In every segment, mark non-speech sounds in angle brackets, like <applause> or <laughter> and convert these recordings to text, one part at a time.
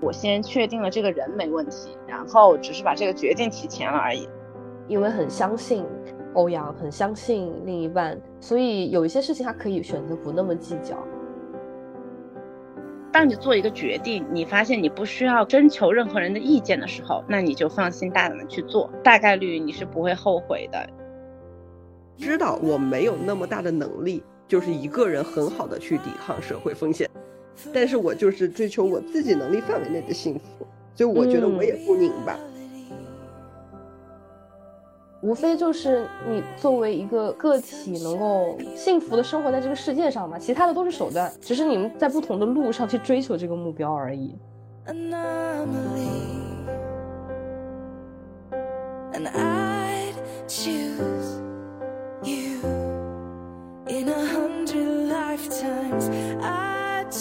我先确定了这个人没问题，然后只是把这个决定提前了而已。因为很相信欧阳，很相信另一半，所以有一些事情他可以选择不那么计较。当你做一个决定，你发现你不需要征求任何人的意见的时候，那你就放心大胆的去做，大概率你是不会后悔的。知道我没有那么大的能力，就是一个人很好的去抵抗社会风险，但是我就是追求我自己能力范围内的幸福，所以我觉得我也不拧巴。无非就是你作为一个个体能够幸福的生活在这个世界上嘛，其他的都是手段，只是你们在不同的路上去追求这个目标而已。嗨，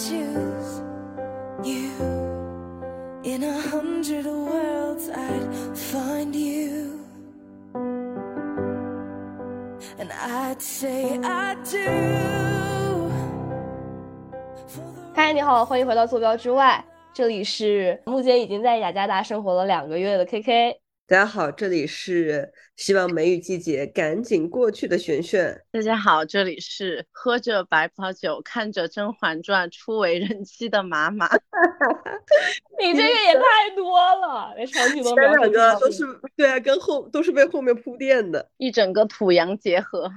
你好，欢迎回到坐标之外，这里是目前已经在雅加达生活了两个月的 KK。大家好，这里是希望梅雨季节赶紧过去的璇璇。大家好，这里是喝着白葡萄酒，看着《甄嬛传》初为人妻的马马。<laughs> 你这个也太多了，连场景都前两个都是对啊，跟后都是被后面铺垫的，一整个土洋结合。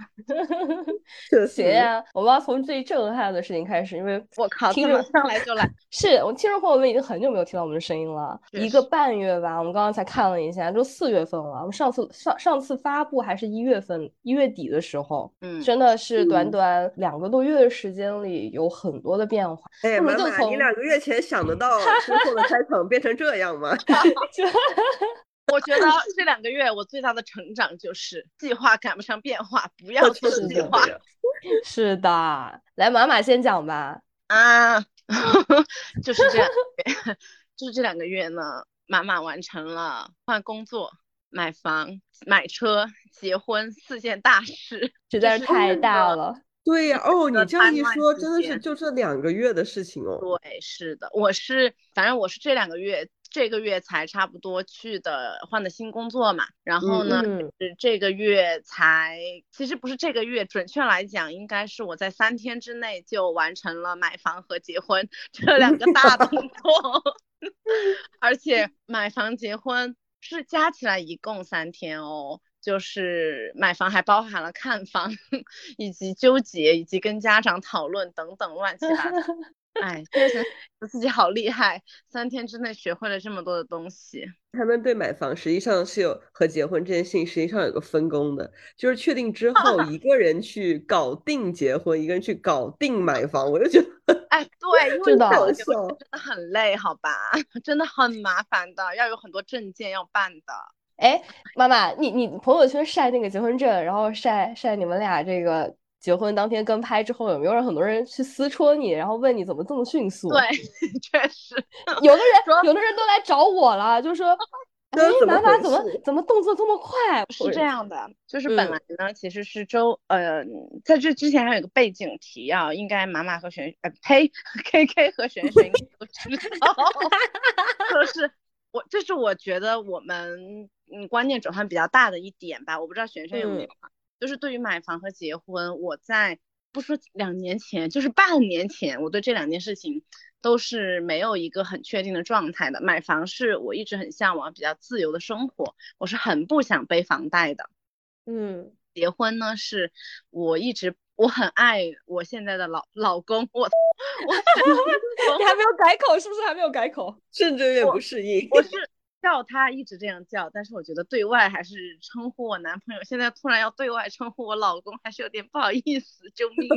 <laughs> 行呀，我们要从最震撼的事情开始，因为 <laughs> 我靠，听众上来就来，是我听众朋友们已经很久没有听到我们的声音了，一个半月吧，我们刚刚才看了一下。都四月份了，我们上次上上次发布还是一月份一月底的时候，嗯，真的是短短两个多月的时间里有很多的变化。哎，妈妈，你两个月前想得到 <laughs> 之后的开场变成这样吗？<laughs> <laughs> 我觉得这两个月我最大的成长就是计划赶不上变化，不要做计划。是的，来马马先讲吧。啊，就是这样，就是这两个月呢。马马完成了换工作、买房、买车、结婚四件大事，实在是太大了。对呀，哦，你这样一说，真的是就这两个月的事情哦。对，是的，我是，反正我是这两个月，这个月才差不多去的换的新工作嘛。然后呢，是这个月才，其实不是这个月，准确来讲，应该是我在三天之内就完成了买房和结婚 <laughs> 这两个大动作。<laughs> <laughs> 而且买房结婚是加起来一共三天哦，就是买房还包含了看房，<laughs> 以及纠结，以及跟家长讨论等等乱七八糟。哎，确实自己好厉害，三天之内学会了这么多的东西。他们对买房实际上是有和结婚这件事情实际上有个分工的，就是确定之后一个人去搞定结婚，一个人去搞定买房。我就觉得，哎，对，因 <laughs> 为搞结婚真的很累，好吧，真的很麻烦的，要有很多证件要办的。哎，妈妈，你你朋友圈晒那个结婚证，然后晒晒你们俩这个。结婚当天跟拍之后，有没有让很多人去撕戳你，然后问你怎么这么迅速？对，<laughs> 确实，有的人有的人都来找我了，就说，<laughs> 哎，妈妈怎么怎么动作这么快？是这样的，就是本来呢，其实是周呃，在这之前还有个背景提啊，应该妈妈和璇呃呸，K K 和璇璇都知道，<laughs> 就是我这是我觉得我们嗯观念转换比较大的一点吧，我不知道璇璇有没有。就是对于买房和结婚，我在不说两年前，就是半年前，我对这两件事情都是没有一个很确定的状态的。买房是我一直很向往比较自由的生活，我是很不想背房贷的。嗯，结婚呢，是我一直我很爱我现在的老老公，我 <laughs> 我你还没有改口是不是？还没有改口，甚至有点不适应。我是。叫他一直这样叫，但是我觉得对外还是称呼我男朋友。现在突然要对外称呼我老公，还是有点不好意思。救命！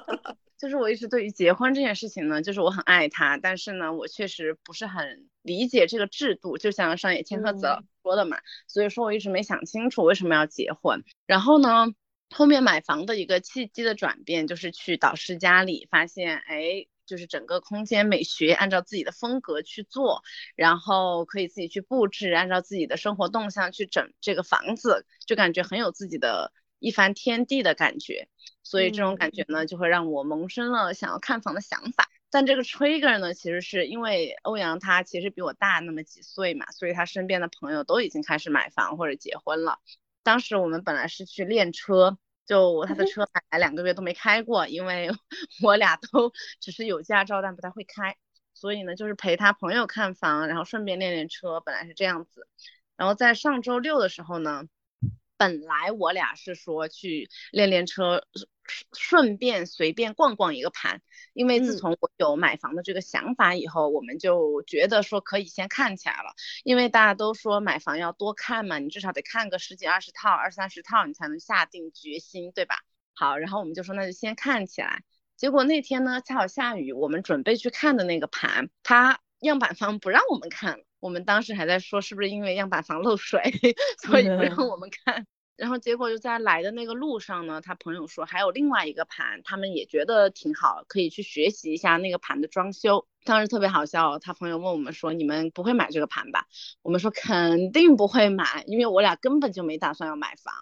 <laughs> 就是我一直对于结婚这件事情呢，就是我很爱他，但是呢，我确实不是很理解这个制度。就像上野千鹤子说的嘛，所以说我一直没想清楚为什么要结婚。然后呢，后面买房的一个契机的转变，就是去导师家里发现，哎。就是整个空间美学按照自己的风格去做，然后可以自己去布置，按照自己的生活动向去整这个房子，就感觉很有自己的一番天地的感觉。所以这种感觉呢，就会让我萌生了想要看房的想法。但这个 trigger 呢，其实是因为欧阳他其实比我大那么几岁嘛，所以他身边的朋友都已经开始买房或者结婚了。当时我们本来是去练车，就他的车买来两个月都没开过，因为 <laughs> 我俩都只是有驾照但不太会开，所以呢就是陪他朋友看房，然后顺便练练车，本来是这样子。然后在上周六的时候呢。本来我俩是说去练练车，顺便随便逛逛一个盘，因为自从我有买房的这个想法以后，我们就觉得说可以先看起来了，因为大家都说买房要多看嘛，你至少得看个十几二十套、二三十套，你才能下定决心，对吧？好，然后我们就说那就先看起来。结果那天呢，恰好下雨，我们准备去看的那个盘，它样板房不让我们看了。我们当时还在说是不是因为样板房漏水，<laughs> 所以不让我们看。然后结果就在来的那个路上呢，他朋友说还有另外一个盘，他们也觉得挺好，可以去学习一下那个盘的装修。当时特别好笑，他朋友问我们说：“你们不会买这个盘吧？”我们说肯定不会买，因为我俩根本就没打算要买房。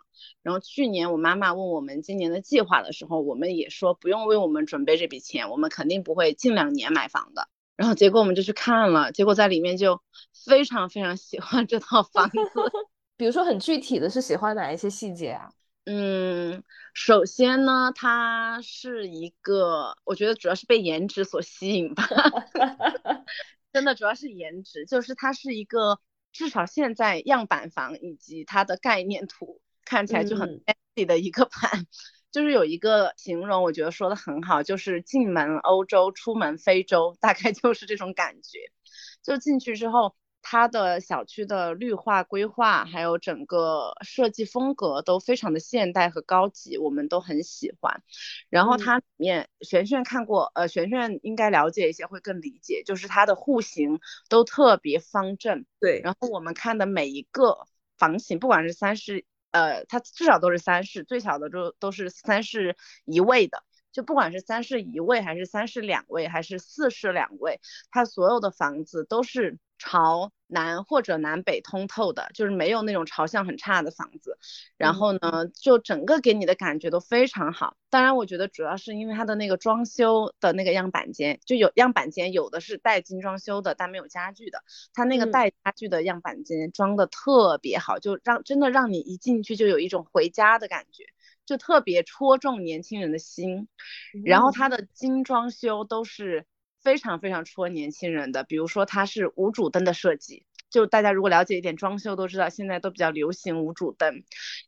然后去年我妈妈问我们今年的计划的时候，我们也说不用为我们准备这笔钱，我们肯定不会近两年买房的。然后结果我们就去看了，结果在里面就非常非常喜欢这套房子。<laughs> 比如说很具体的是喜欢哪一些细节啊？嗯，首先呢，它是一个，我觉得主要是被颜值所吸引吧。<laughs> 真的主要是颜值，就是它是一个至少现在样板房以及它的概念图看起来就很 fancy 的一个 <laughs> 盘。就是有一个形容，我觉得说的很好，就是进门欧洲，出门非洲，大概就是这种感觉。就进去之后。它的小区的绿化规划，还有整个设计风格都非常的现代和高级，我们都很喜欢。然后它里面，璇璇看过，呃，璇璇应该了解一些，会更理解，就是它的户型都特别方正。对。然后我们看的每一个房型，不管是三室，呃，它至少都是三室，最小的都都是三室一卫的。就不管是三室一卫，还是三室两卫，还是四室两卫，它所有的房子都是。朝南或者南北通透的，就是没有那种朝向很差的房子。然后呢，就整个给你的感觉都非常好。当然，我觉得主要是因为它的那个装修的那个样板间，就有样板间有的是带精装修的，但没有家具的。它那个带家具的样板间装的特别好，就让真的让你一进去就有一种回家的感觉，就特别戳中年轻人的心。然后它的精装修都是。非常非常戳年轻人的，比如说它是无主灯的设计，就大家如果了解一点装修都知道，现在都比较流行无主灯。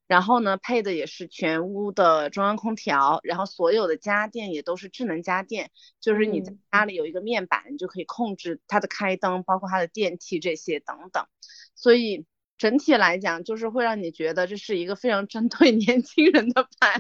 然后呢，配的也是全屋的中央空调，然后所有的家电也都是智能家电，就是你在家里有一个面板，你就可以控制它的开灯，包括它的电梯这些等等。所以整体来讲，就是会让你觉得这是一个非常针对 <laughs> 年轻人的牌，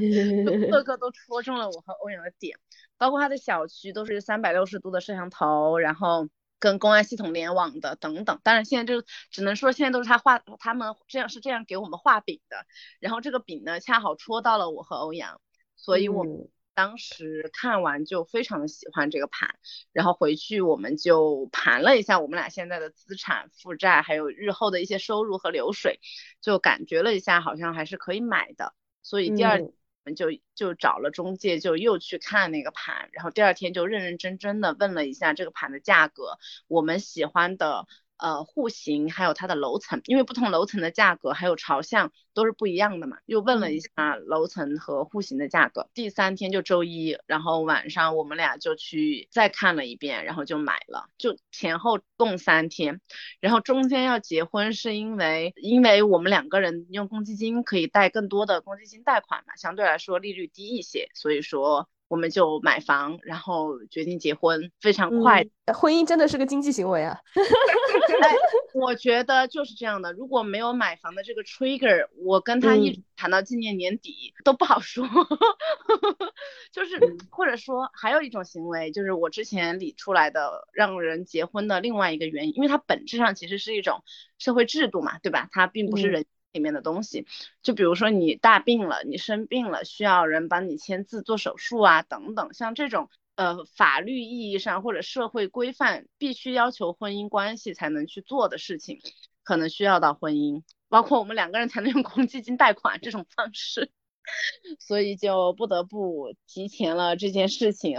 个个都戳中了我和欧阳的点。包括它的小区都是三百六十度的摄像头，然后跟公安系统联网的等等。当然现在就只能说现在都是他画，他们这样是这样给我们画饼的。然后这个饼呢，恰好戳到了我和欧阳，所以我们当时看完就非常的喜欢这个盘。然后回去我们就盘了一下我们俩现在的资产负债，还有日后的一些收入和流水，就感觉了一下，好像还是可以买的。所以第二。我们就就找了中介，就又去看那个盘，然后第二天就认认真真的问了一下这个盘的价格，我们喜欢的。呃，户型还有它的楼层，因为不同楼层的价格还有朝向都是不一样的嘛。又问了一下楼层和户型的价格。第三天就周一，然后晚上我们俩就去再看了一遍，然后就买了。就前后共三天，然后中间要结婚是因为因为我们两个人用公积金可以贷更多的公积金贷款嘛，相对来说利率低一些，所以说。我们就买房，然后决定结婚，非常快。婚姻真的是个经济行为啊！<laughs> <laughs> 我觉得就是这样的。如果没有买房的这个 trigger，我跟他一直谈到今年年底都不好说。<laughs> 就是或者说还有一种行为，就是我之前理出来的让人结婚的另外一个原因，因为它本质上其实是一种社会制度嘛，对吧？它并不是人。里面的东西，就比如说你大病了，你生病了，需要人帮你签字、做手术啊，等等，像这种呃法律意义上或者社会规范必须要求婚姻关系才能去做的事情，可能需要到婚姻，包括我们两个人才能用公积金贷款这种方式，<laughs> 所以就不得不提前了这件事情。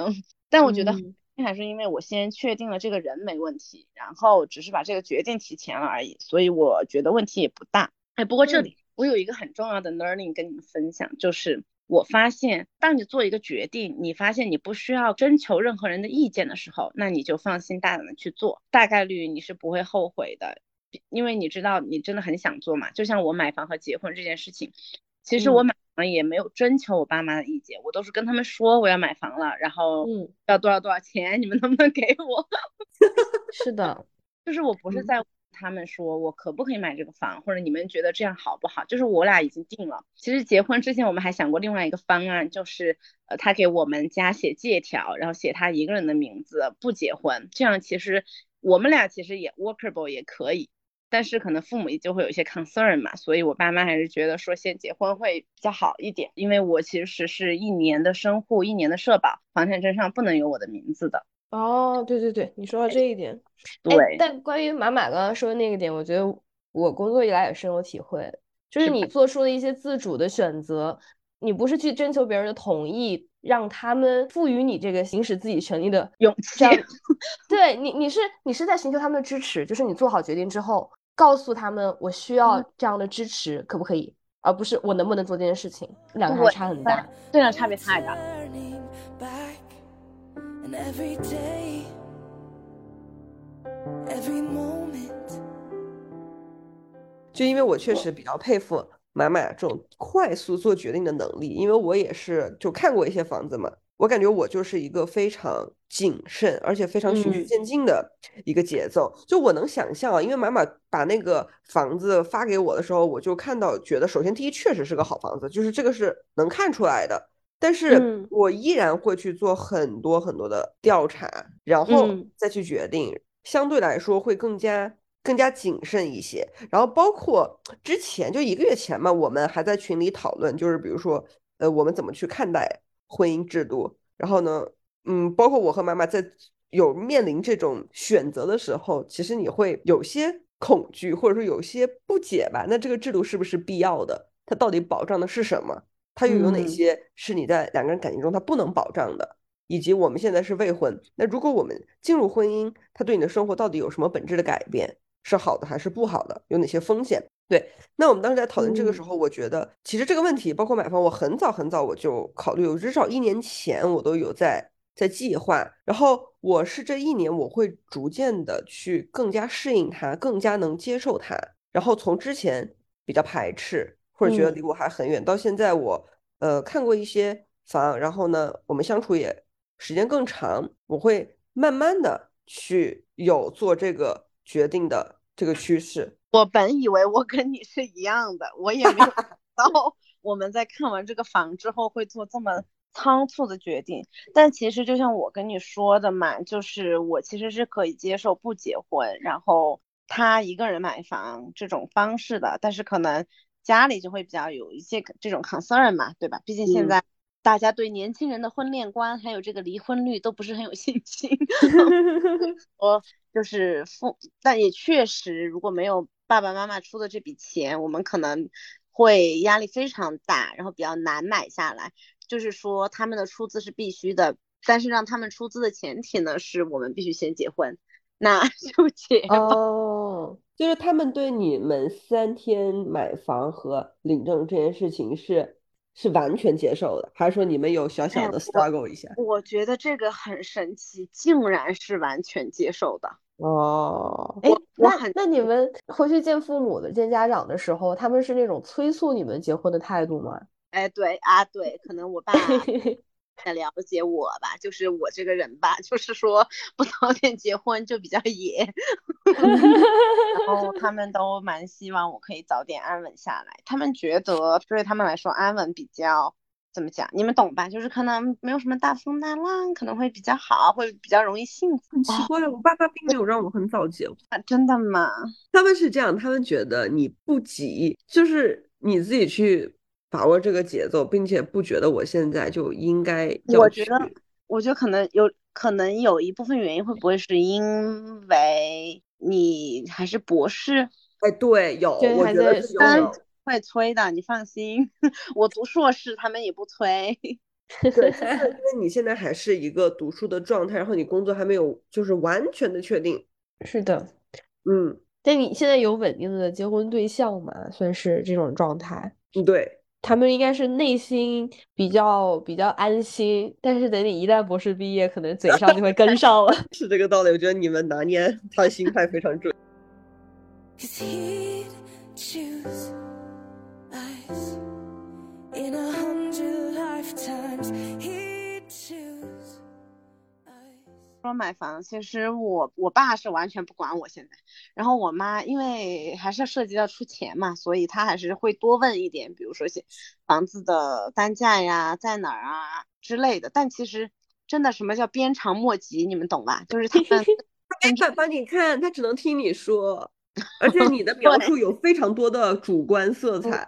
但我觉得还是因为我先确定了这个人没问题，然后只是把这个决定提前了而已，所以我觉得问题也不大。哎，不过这里我有一个很重要的 learning 跟你们分享，就是我发现，当你做一个决定，你发现你不需要征求任何人的意见的时候，那你就放心大胆的去做，大概率你是不会后悔的，因为你知道你真的很想做嘛。就像我买房和结婚这件事情，其实我买房。也没有征求我爸妈的意见，我都是跟他们说我要买房了，然后嗯要多少多少钱，你们能不能给我？<laughs> 是的，<laughs> 就是我不是在他们说我可不可以买这个房，或者你们觉得这样好不好？就是我俩已经定了。其实结婚之前我们还想过另外一个方案，就是呃他给我们家写借条，然后写他一个人的名字，不结婚，这样其实我们俩其实也 workable 也可以。但是可能父母就会有一些 concern 嘛，所以我爸妈还是觉得说先结婚会比较好一点，因为我其实是一年的生户，一年的社保，房产证上不能有我的名字的。哦，对对对，你说到这一点，对。但关于马马刚刚说的那个点，我觉得我工作以来也深有体会，就是你做出了一些自主的选择，你不是去征求别人的同意。让他们赋予你这个行使自己权利的勇气，对你，你是你是在寻求他们的支持，就是你做好决定之后，告诉他们我需要这样的支持，可不可以？而不是我能不能做这件事情，两个还差很大，这样差别太大。就因为我确实比较佩服。买买这种快速做决定的能力，因为我也是就看过一些房子嘛，我感觉我就是一个非常谨慎而且非常循序渐进的一个节奏。就我能想象啊，因为买买把那个房子发给我的时候，我就看到觉得，首先第一确实是个好房子，就是这个是能看出来的。但是我依然会去做很多很多的调查，然后再去决定，相对来说会更加。更加谨慎一些，然后包括之前就一个月前嘛，我们还在群里讨论，就是比如说，呃，我们怎么去看待婚姻制度。然后呢，嗯，包括我和妈妈在有面临这种选择的时候，其实你会有些恐惧，或者说有些不解吧？那这个制度是不是必要的？它到底保障的是什么？它又有哪些是你在两个人感情中它不能保障的？以及我们现在是未婚，那如果我们进入婚姻，它对你的生活到底有什么本质的改变？是好的还是不好的？有哪些风险？对，那我们当时在讨论这个时候，我觉得其实这个问题，包括买房，我很早很早我就考虑，我至少一年前我都有在在计划。然后我是这一年，我会逐渐的去更加适应它，更加能接受它。然后从之前比较排斥或者觉得离我还很远，到现在我呃看过一些房，然后呢我们相处也时间更长，我会慢慢的去有做这个。决定的这个趋势，我本以为我跟你是一样的，我也没有想 <laughs> 到我们在看完这个房之后会做这么仓促的决定。但其实就像我跟你说的嘛，就是我其实是可以接受不结婚，然后他一个人买房这种方式的，但是可能家里就会比较有一些这种 concern 嘛，对吧？毕竟现在大家对年轻人的婚恋观还有这个离婚率都不是很有信心。<laughs> <laughs> 我。就是父，但也确实，如果没有爸爸妈妈出的这笔钱，我们可能会压力非常大，然后比较难买下来。就是说，他们的出资是必须的，但是让他们出资的前提呢，是我们必须先结婚，那 <laughs> 就结哦。就是他们对你们三天买房和领证这件事情是是完全接受的，还是说你们有小小的 struggle 一下？我觉得这个很神奇，竟然是完全接受的。哦，哎，那那你们回去见父母的、见家长的时候，他们是那种催促你们结婚的态度吗？哎，对啊，对，可能我爸 <laughs> 太了解我吧，就是我这个人吧，就是说不早点结婚就比较野，<laughs> 然后他们都蛮希望我可以早点安稳下来，他们觉得对他们来说安稳比较。怎么讲？你们懂吧？就是可能没有什么大风大浪，可能会比较好，会比较容易幸福。很奇怪，我爸爸并没有让我很早结婚，啊真的吗？他们是这样，他们觉得你不急，就是你自己去把握这个节奏，并且不觉得我现在就应该。我觉得，我觉得可能有可能有一部分原因，会不会是因为你还是博士？哎，对，有，我觉得有。会催的，你放心，<laughs> 我读硕士他们也不催。<laughs> 对，就是因 <laughs> 为你现在还是一个读书的状态，然后你工作还没有就是完全的确定。是的，嗯。但你现在有稳定的结婚对象吗？算是这种状态。嗯，对他们应该是内心比较比较安心，但是等你一旦博士毕业，可能嘴上就会跟 <laughs> 上了。是这个道理，我觉得你们拿捏他的心态非常准。说买房，其实我我爸是完全不管我现在，然后我妈因为还是涉及到出钱嘛，所以她还是会多问一点，比如说些房子的单价呀，在哪儿啊之类的。但其实真的什么叫鞭长莫及，你们懂吧？就是他们 <laughs> 他没法帮你看，他只能听你说，<laughs> 而且你的描述有非常多的主观色彩，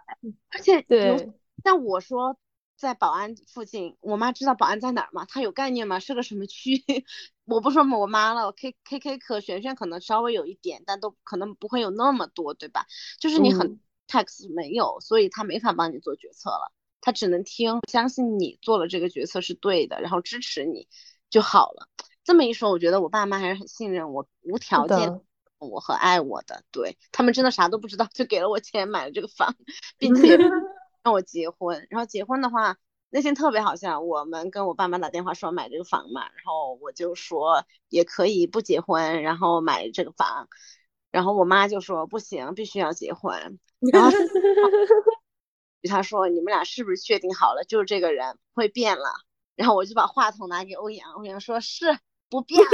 而且对，像我说。在宝安附近，我妈知道宝安在哪儿吗？她有概念吗？是个什么区？<laughs> 我不说我妈了，K K K 可璇璇可能稍微有一点，但都可能不会有那么多，对吧？就是你很 tax 没有，所以他没法帮你做决策了，他只能听，相信你做了这个决策是对的，然后支持你就好了。这么一说，我觉得我爸妈还是很信任我，无条件我和爱我的，对他们真的啥都不知道，就给了我钱买了这个房，<laughs> 并且。让我结婚，然后结婚的话，那天特别好笑。我们跟我爸妈打电话说买这个房嘛，然后我就说也可以不结婚，然后买这个房。然后我妈就说不行，必须要结婚。<laughs> 然后他说你们俩是不是确定好了，就是这个人会变了？然后我就把话筒拿给欧阳，欧阳说是不变了，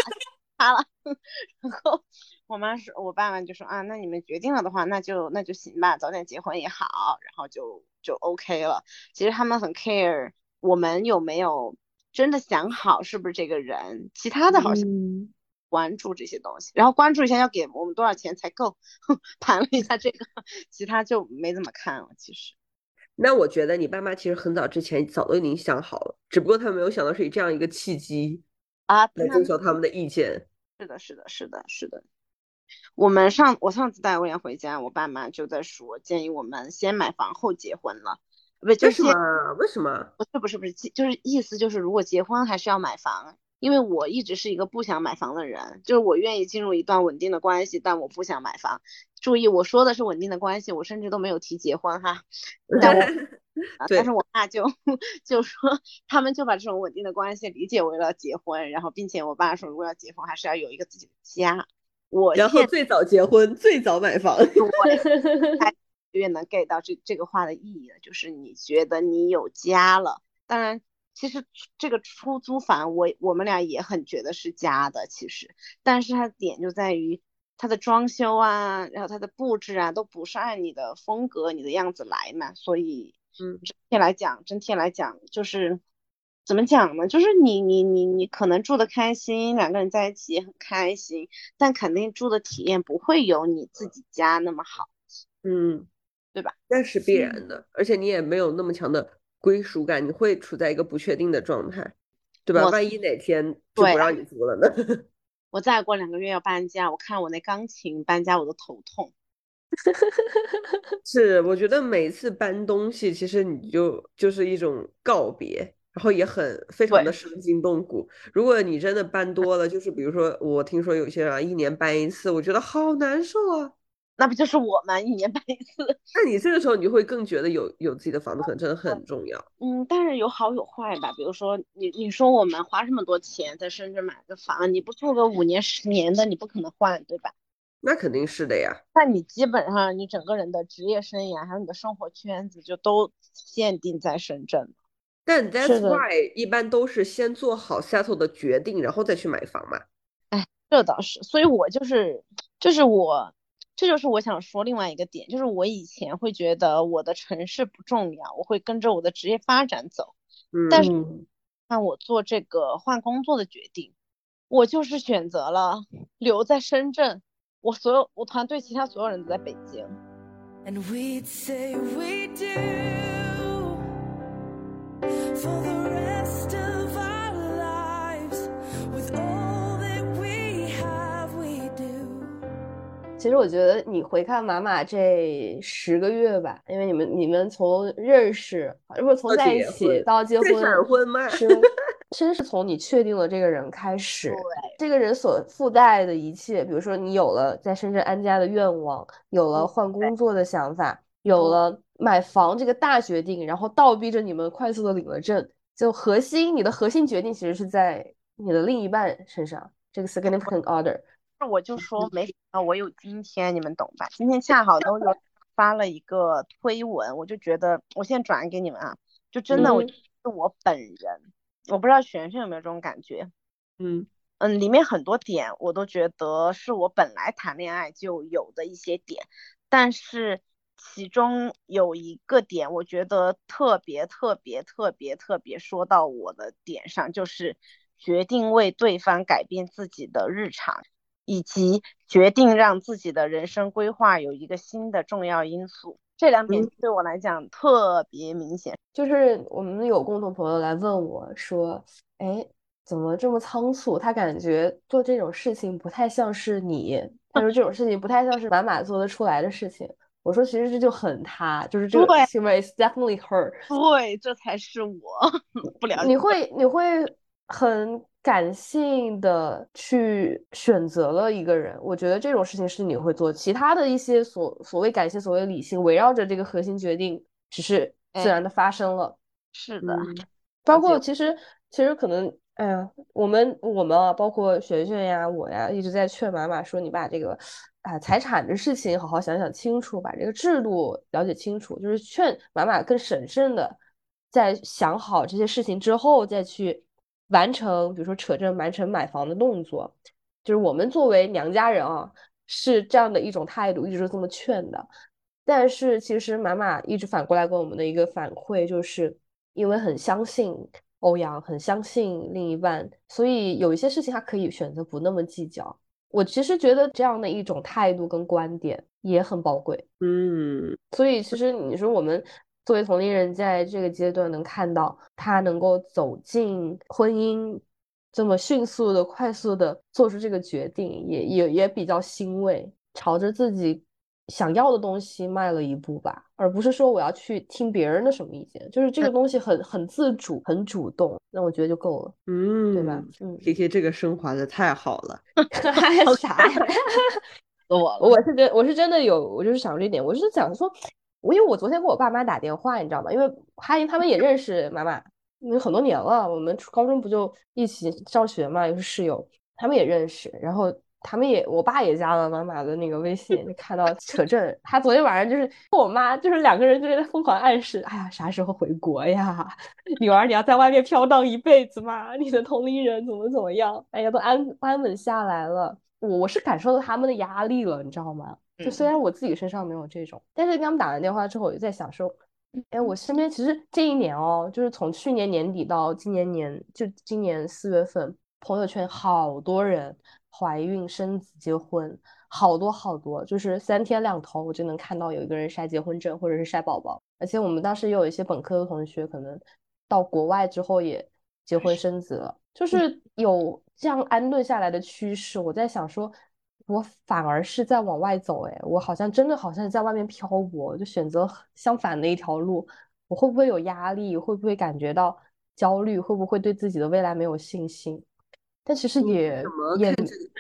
他了。<laughs> 然后我妈说，我爸爸就说啊，那你们决定了的话，那就那就行吧，早点结婚也好。然后就。就 OK 了。其实他们很 care 我们有没有真的想好是不是这个人，其他的好像关注这些东西，然后关注一下要给我们多少钱才够，<laughs> 盘了一下这个，其他就没怎么看了。其实，那我觉得你爸妈其实很早之前早都已经想好了，只不过他们没有想到是以这样一个契机啊来征求他们的意见。是的，是的，是的，是的。我们上我上次带欧阳回家，我爸妈就在说，建议我们先买房后结婚了，不就是为什么？不是不是不是，就是意思就是如果结婚还是要买房，因为我一直是一个不想买房的人，就是我愿意进入一段稳定的关系，但我不想买房。注意我说的是稳定的关系，我甚至都没有提结婚哈。<laughs> 但我 <laughs> 但是我爸就就说他们就把这种稳定的关系理解为了结婚，然后并且我爸说如果要结婚还是要有一个自己的家。我然后最早结婚，最早买房，我 <laughs> 越能 get 到这这个话的意义了。就是你觉得你有家了，当然，其实这个出租房，我我们俩也很觉得是家的。其实，但是它的点就在于它的装修啊，然后它的布置啊，都不是按你的风格、你的样子来嘛。所以，嗯，整体来讲，整体来讲就是。怎么讲呢？就是你你你你可能住的开心，两个人在一起也很开心，但肯定住的体验不会有你自己家那么好，嗯，对吧？那是必然的，而且你也没有那么强的归属感，你会处在一个不确定的状态，对吧？万一哪天就不让你租了呢？<laughs> 我再过两个月要搬家，我看我那钢琴搬家我都头痛。是，我觉得每次搬东西，其实你就就是一种告别。然后也很非常的伤筋动骨。如果你真的搬多了，就是比如说我听说有些人啊一年搬一次，我觉得好难受啊。那不就是我吗？一年搬一次。那你这个时候你就会更觉得有有自己的房子可能真的很重要。嗯，但是有好有坏吧。比如说你你说我们花这么多钱在深圳买个房，你不住个五年十年的，你不可能换，对吧？那肯定是的呀。那你基本上你整个人的职业生涯还有你的生活圈子就都限定在深圳。但 that's why 一般都是先做好 settle 的决定，然后再去买房嘛。哎，这倒是，所以我就是，就是我，这就是我想说另外一个点，就是我以前会觉得我的城市不重要，我会跟着我的职业发展走。嗯。但是看我做这个换工作的决定，我就是选择了留在深圳，我所有我团队其他所有人都在北京。And we'd say we do. 其其实我觉得你回看马马这十个月吧，因为你们你们从认识，不是从在一起到结婚，闪婚吗？是，其实是从你确定了这个人开始，这个人所附带的一切，比如说你有了在深圳安家的愿望，有了换工作的想法，有了买房这个大决定，然后倒逼着你们快速的领了证，就核心你的核心决定其实是在你的另一半身上，这个 significant <laughs> other。那我就说没啊，我有今天，你们懂吧？今天恰好都有 <laughs> 发了一个推文，我就觉得我现在转给你们啊，就真的我是我本人，我不知道璇璇有没有这种感觉？嗯嗯，里面很多点我都觉得是我本来谈恋爱就有的一些点，但是其中有一个点，我觉得特别特别特别特别说到我的点上，就是决定为对方改变自己的日常。以及决定让自己的人生规划有一个新的重要因素，这两点对我来讲特别明显。就是我们有共同朋友来问我说：“哎，怎么这么仓促？他感觉做这种事情不太像是你，他说这种事情不太像是马马做得出来的事情。”我说：“其实这就很他，就是这个行为 is definitely her。”对，这才是我 <laughs> 不了解。你会，你会很。感性的去选择了一个人，我觉得这种事情是你会做。其他的一些所所谓感性，所谓理性，围绕着这个核心决定，只是自然的发生了。是的，包括其实其实可能，哎呀，我们我们啊，包括璇璇呀，我呀，一直在劝妈妈说，你把这个啊财产的事情好好想想清楚，把这个制度了解清楚，就是劝妈妈更审慎的，在想好这些事情之后再去。完成，比如说扯证完成买房的动作，就是我们作为娘家人啊，是这样的一种态度，一直是这么劝的。但是其实妈妈一直反过来给我们的一个反馈，就是因为很相信欧阳，很相信另一半，所以有一些事情他可以选择不那么计较。我其实觉得这样的一种态度跟观点也很宝贵。嗯，所以其实你说我们。作为同龄人，在这个阶段能看到他能够走进婚姻，这么迅速的、快速的做出这个决定，也也也比较欣慰，朝着自己想要的东西迈了一步吧，而不是说我要去听别人的什么意见，就是这个东西很很自主、很主动，那我觉得就够了，嗯，对吧？嗯，K K 这个升华的太好了，<laughs> 啥呀？<laughs> 我我是真我是真的有，我就是想这点，我是想说。我因为我昨天跟我爸妈打电话，你知道吗？因为哈林他们也认识妈妈，因为很多年了，我们初高中不就一起上学嘛，又是室友，他们也认识。然后他们也，我爸也加了妈妈的那个微信，就看到 <laughs> 扯证。他昨天晚上就是跟我妈，就是两个人就在疯狂暗示，哎呀，啥时候回国呀？女儿，你要在外面飘荡一辈子吗？你的同龄人怎么怎么样？哎呀，都安安稳下来了。我我是感受到他们的压力了，你知道吗？就虽然我自己身上没有这种，但是跟他们打完电话之后，我就在想说，哎，我身边其实这一年哦，就是从去年年底到今年年，就今年四月份，朋友圈好多人怀孕生子结婚，好多好多，就是三天两头我就能看到有一个人晒结婚证或者是晒宝宝，而且我们当时也有一些本科的同学，可能到国外之后也结婚生子了，就是有这样安顿下来的趋势。我在想说。我反而是在往外走，哎，我好像真的好像在外面漂泊，就选择相反的一条路。我会不会有压力？会不会感觉到焦虑？会不会对自己的未来没有信心？但其实也也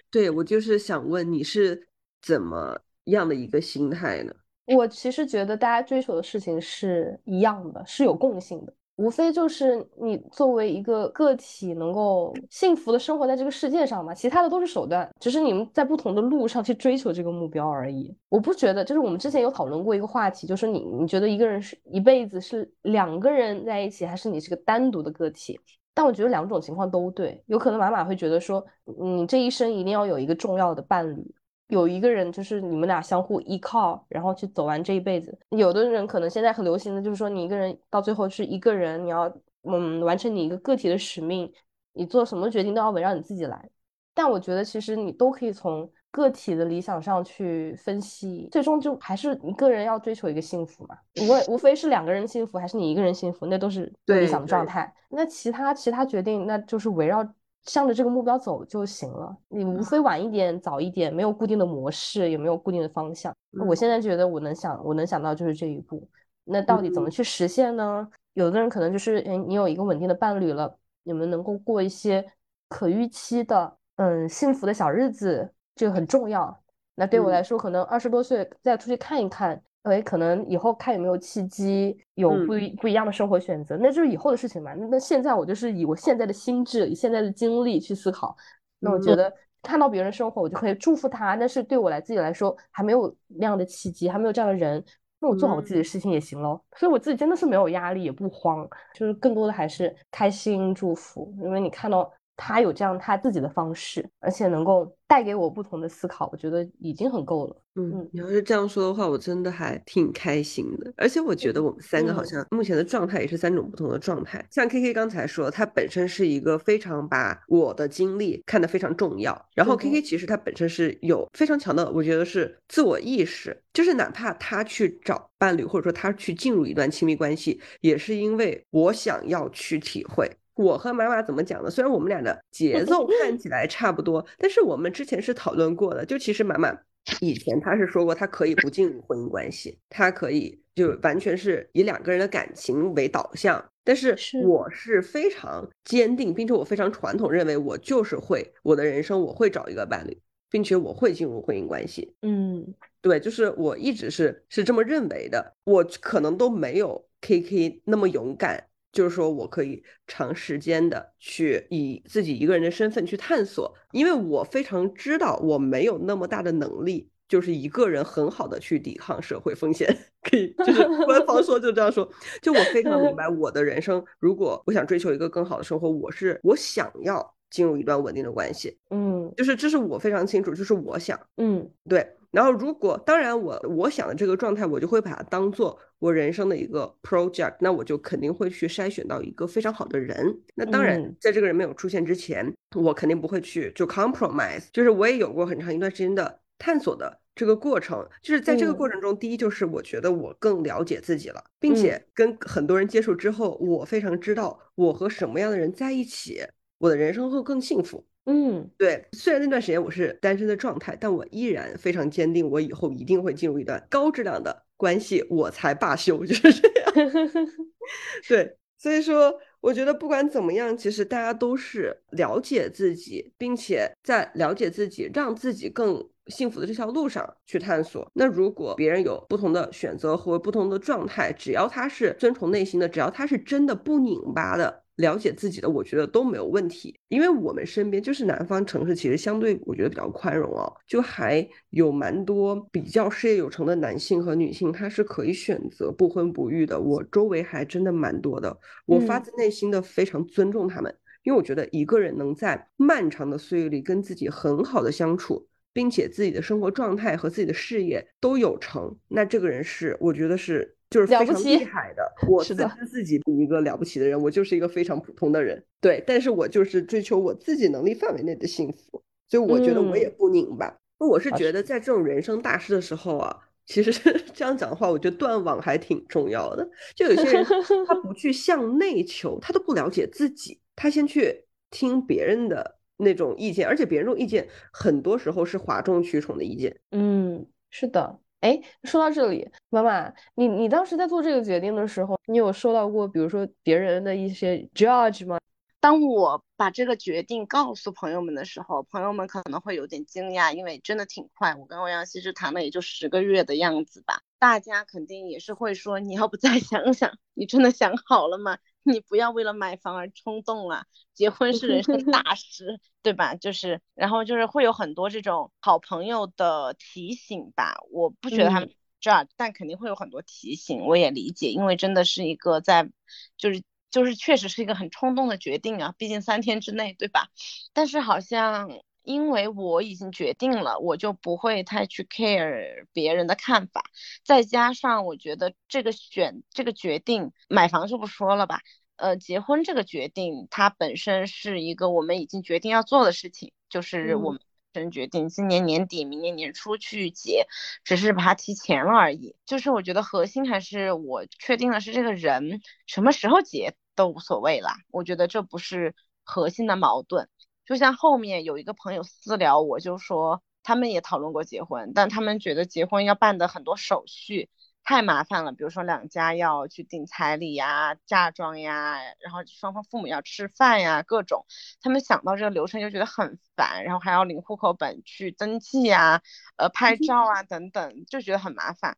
对我就是想问你是怎么样的一个心态呢？我其实觉得大家追求的事情是一样的，是有共性的。无非就是你作为一个个体能够幸福的生活在这个世界上嘛，其他的都是手段，只是你们在不同的路上去追求这个目标而已。我不觉得，就是我们之前有讨论过一个话题，就是你你觉得一个人是一辈子是两个人在一起，还是你是个单独的个体？但我觉得两种情况都对，有可能马马会觉得说，你这一生一定要有一个重要的伴侣。有一个人就是你们俩相互依靠，然后去走完这一辈子。有的人可能现在很流行的就是说，你一个人到最后是一个人，你要嗯完成你一个个体的使命，你做什么决定都要围绕你自己来。但我觉得其实你都可以从个体的理想上去分析，最终就还是你个人要追求一个幸福嘛。无无非是两个人幸福还是你一个人幸福，那都是理想的状态。那其他其他决定，那就是围绕向着这个目标走就行了。你无非晚一点、早一点，没有固定的模式，也没有固定的方向。我现在觉得我能想，我能想到就是这一步。那到底怎么去实现呢？有的人可能就是，哎，你有一个稳定的伴侣了，你们能够过一些可预期的，嗯，幸福的小日子，这个很重要。那对我来说，可能二十多岁再出去看一看。哎，可能以后看有没有契机，有不一不一样的生活选择，那就是以后的事情嘛。那那现在我就是以我现在的心智，以现在的经历去思考。那我觉得看到别人生活，我就可以祝福他。但是对我来自己来说，还没有那样的契机，还没有这样的人，那我做好我自己的事情也行喽。所以我自己真的是没有压力，也不慌，就是更多的还是开心祝福。因为你看到。他有这样他自己的方式，而且能够带给我不同的思考，我觉得已经很够了。嗯，你要是这样说的话，我真的还挺开心的。而且我觉得我们三个好像目前的状态也是三种不同的状态。像 K K 刚才说，他本身是一个非常把我的经历看得非常重要。然后 K K 其实他本身是有非常强的，我觉得是自我意识，就是哪怕他去找伴侣，或者说他去进入一段亲密关系，也是因为我想要去体会。我和妈妈怎么讲的？虽然我们俩的节奏 <laughs> 看起来差不多，但是我们之前是讨论过的。就其实妈妈以前她是说过，她可以不进入婚姻关系，她可以就完全是以两个人的感情为导向。但是我是非常坚定，并且我非常传统，认为我就是会我的人生我会找一个伴侣，并且我会进入婚姻关系。嗯，对，就是我一直是是这么认为的。我可能都没有 K K 那么勇敢。就是说我可以长时间的去以自己一个人的身份去探索，因为我非常知道我没有那么大的能力，就是一个人很好的去抵抗社会风险。可以，就是官方说就这样说。就我非常明白，我的人生如果我想追求一个更好的生活，我是我想要进入一段稳定的关系。嗯，就是这是我非常清楚，就是我想。嗯，对。然后，如果当然我我想的这个状态，我就会把它当做我人生的一个 project，那我就肯定会去筛选到一个非常好的人。那当然，在这个人没有出现之前，我肯定不会去就 compromise。就是我也有过很长一段时间的探索的这个过程。就是在这个过程中，第一就是我觉得我更了解自己了，并且跟很多人接触之后，我非常知道我和什么样的人在一起，我的人生会更幸福。嗯，对，虽然那段时间我是单身的状态，但我依然非常坚定，我以后一定会进入一段高质量的关系，我才罢休，<laughs> 就是这样。<laughs> 对，所以说，我觉得不管怎么样，其实大家都是了解自己，并且在了解自己，让自己更幸福的这条路上去探索。那如果别人有不同的选择和不同的状态，只要他是遵从内心的，只要他是真的不拧巴的。了解自己的，我觉得都没有问题，因为我们身边就是南方城市，其实相对我觉得比较宽容哦，就还有蛮多比较事业有成的男性和女性，他是可以选择不婚不育的。我周围还真的蛮多的，我发自内心的非常尊重他们，因为我觉得一个人能在漫长的岁月里跟自己很好的相处，并且自己的生活状态和自己的事业都有成，那这个人是我觉得是。就是非常厉害的，我自知自己一个了不起的人，我就是一个非常普通的人，对，但是我就是追求我自己能力范围内的幸福，所以我觉得我也不拧巴。那我是觉得在这种人生大事的时候啊，其实 <laughs> 这样讲的话，我觉得断网还挺重要的。就有些人他不 <laughs> 去向内求，他都不了解自己，他先去听别人的那种意见，而且别人这种意见很多时候是哗众取宠的意见。嗯，是的。哎，说到这里，妈妈，你你当时在做这个决定的时候，你有收到过，比如说别人的一些 judge 吗？当我把这个决定告诉朋友们的时候，朋友们可能会有点惊讶，因为真的挺快，我跟欧阳希是谈了也就十个月的样子吧。大家肯定也是会说，你要不再想想，你真的想好了吗？<laughs> 你不要为了买房而冲动了，结婚是人生大 <laughs> 事，对吧？就是，然后就是会有很多这种好朋友的提醒吧。我不觉得他们这儿，但肯定会有很多提醒，我也理解，因为真的是一个在，就是就是确实是一个很冲动的决定啊，毕竟三天之内，对吧？但是好像。因为我已经决定了，我就不会太去 care 别人的看法。再加上我觉得这个选这个决定，买房就不说了吧，呃，结婚这个决定，它本身是一个我们已经决定要做的事情，就是我们真决定今年年底、明年年初去结，只是把它提前了而已。就是我觉得核心还是我确定的是这个人什么时候结都无所谓啦，我觉得这不是核心的矛盾。就像后面有一个朋友私聊我，就说他们也讨论过结婚，但他们觉得结婚要办的很多手续太麻烦了，比如说两家要去订彩礼呀、嫁妆呀，然后双方父母要吃饭呀，各种，他们想到这个流程就觉得很烦，然后还要领户口本去登记呀、呃拍照啊 <laughs> 等等，就觉得很麻烦。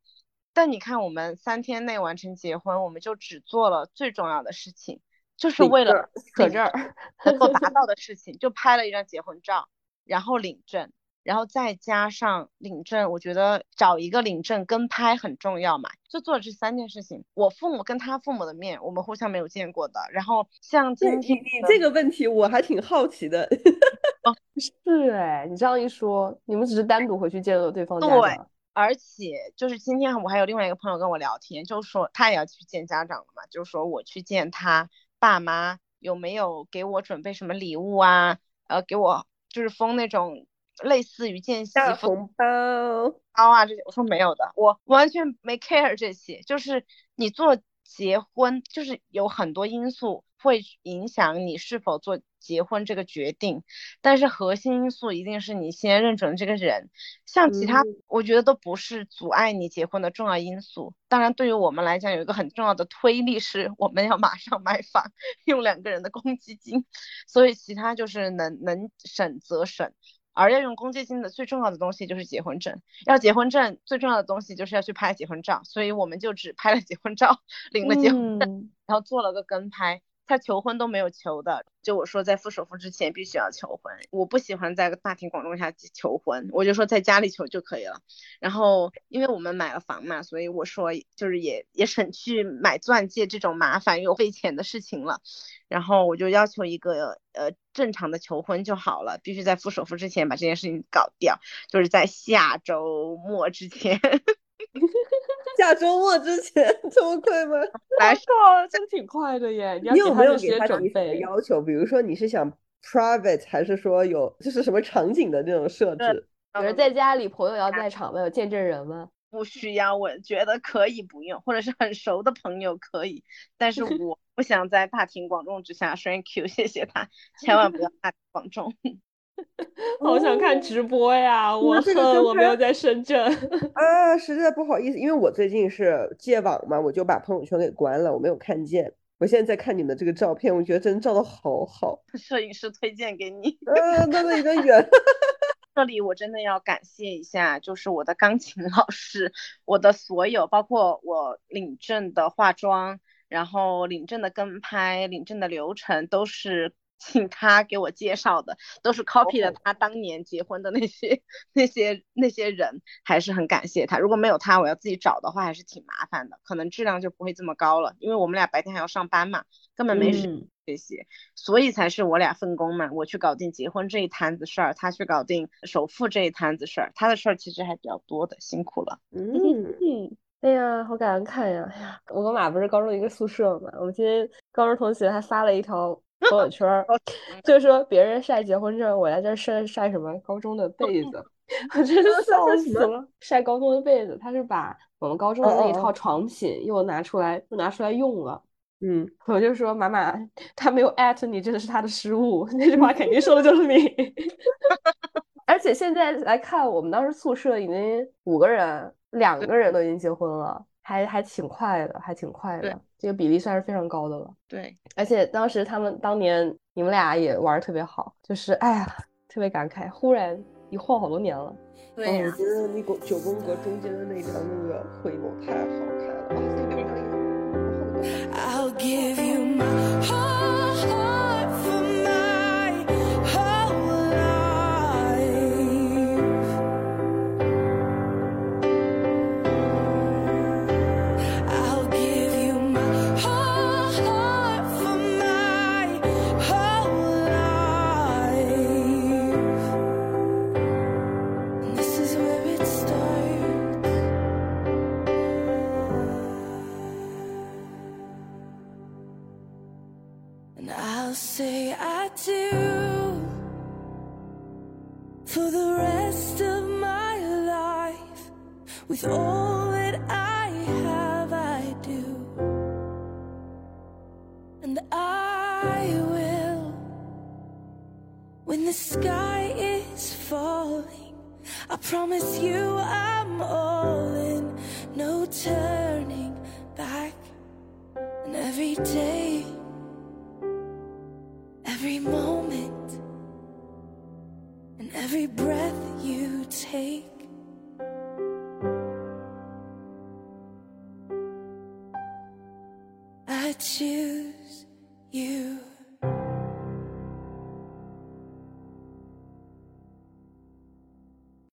但你看，我们三天内完成结婚，我们就只做了最重要的事情。就是为了搁这儿能够达到的事情，<laughs> 就拍了一张结婚照，然后领证，然后再加上领证，我觉得找一个领证跟拍很重要嘛，就做了这三件事情。我父母跟他父母的面，我们互相没有见过的。然后像今天你这个问题，我还挺好奇的。哦，<laughs> 是哎，你这样一说，你们只是单独回去见了对方家长。对，而且就是今天我还有另外一个朋友跟我聊天，就说他也要去见家长了嘛，就是说我去见他。爸妈有没有给我准备什么礼物啊？呃，给我就是封那种类似于见习红包包啊这些，我说没有的，我完全没 care 这些，就是你做。结婚就是有很多因素会影响你是否做结婚这个决定，但是核心因素一定是你先认准这个人，像其他我觉得都不是阻碍你结婚的重要因素。当然，对于我们来讲，有一个很重要的推力是我们要马上买房，用两个人的公积金，所以其他就是能能省则省。而要用公积金的最重要的东西就是结婚证，要结婚证最重要的东西就是要去拍结婚照，所以我们就只拍了结婚照，领了结婚证，然后做了个跟拍。他求婚都没有求的，就我说在付首付之前必须要求婚，我不喜欢在大庭广众下求婚，我就说在家里求就可以了。然后因为我们买了房嘛，所以我说就是也也省去买钻戒这种麻烦又费钱的事情了。然后我就要求一个呃正常的求婚就好了，必须在付首付之前把这件事情搞掉，就是在下周末之前。<laughs> 下周末之前这么快吗？来上真挺快的耶！你有没有给他准备要求？比如说你是想 private 还是说有就是什么场景的那种设置？比如在家里朋友要在场吗？有见证人吗？不需要，我觉得可以不用，或者是很熟的朋友可以，但是 <laughs> 我不想在大庭广众之下。Thank you，谢谢他，千万不要大庭广众。<laughs> 好想看直播呀！我恨我没有在深圳啊，实在不好意思，因为我最近是戒网嘛，我就把朋友圈给关了，我没有看见。我现在在看你们这个照片，我觉得真照的好好。<laughs> 摄影师推荐给你。呃，那那有点远。<laughs> 这里我真的要感谢一下，就是我的钢琴老师，我的所有，包括我领证的化妆，然后领证的跟拍，领证的流程都是。请他给我介绍的都是 copy 了，他当年结婚的那些那些那些人，还是很感谢他。如果没有他，我要自己找的话，还是挺麻烦的，可能质量就不会这么高了。因为我们俩白天还要上班嘛，根本没时这些，所以才是我俩分工嘛。我去搞定结婚这一摊子事儿，他去搞定首付这一摊子事儿。他的事儿其实还比较多的，辛苦了。嗯，哎呀，好感慨呀！哎呀，我跟马不是高中一个宿舍嘛，我们今天高中同学还发了一条。朋友圈就是说别人晒结婚证，我在这晒晒什么高中的被子，我真的 <laughs> 笑死了。晒高中的被子，他是把我们高中的那一套床品又拿出来，又拿出来用了。嗯，<laughs> 我就说妈妈，他没有艾特你，真的是他的失误。<laughs> 那句话肯定说的就是你。而且现在来看，我们当时宿舍已经五个人，两个人都已经结婚了。还还挺快的，还挺快的，这个比例算是非常高的了。对，而且当时他们当年你们俩也玩的特别好，就是哎呀，特别感慨，忽然一晃好多年了。对呀，我觉得那个九宫格中间的那条那个回眸太好看了。<laughs> when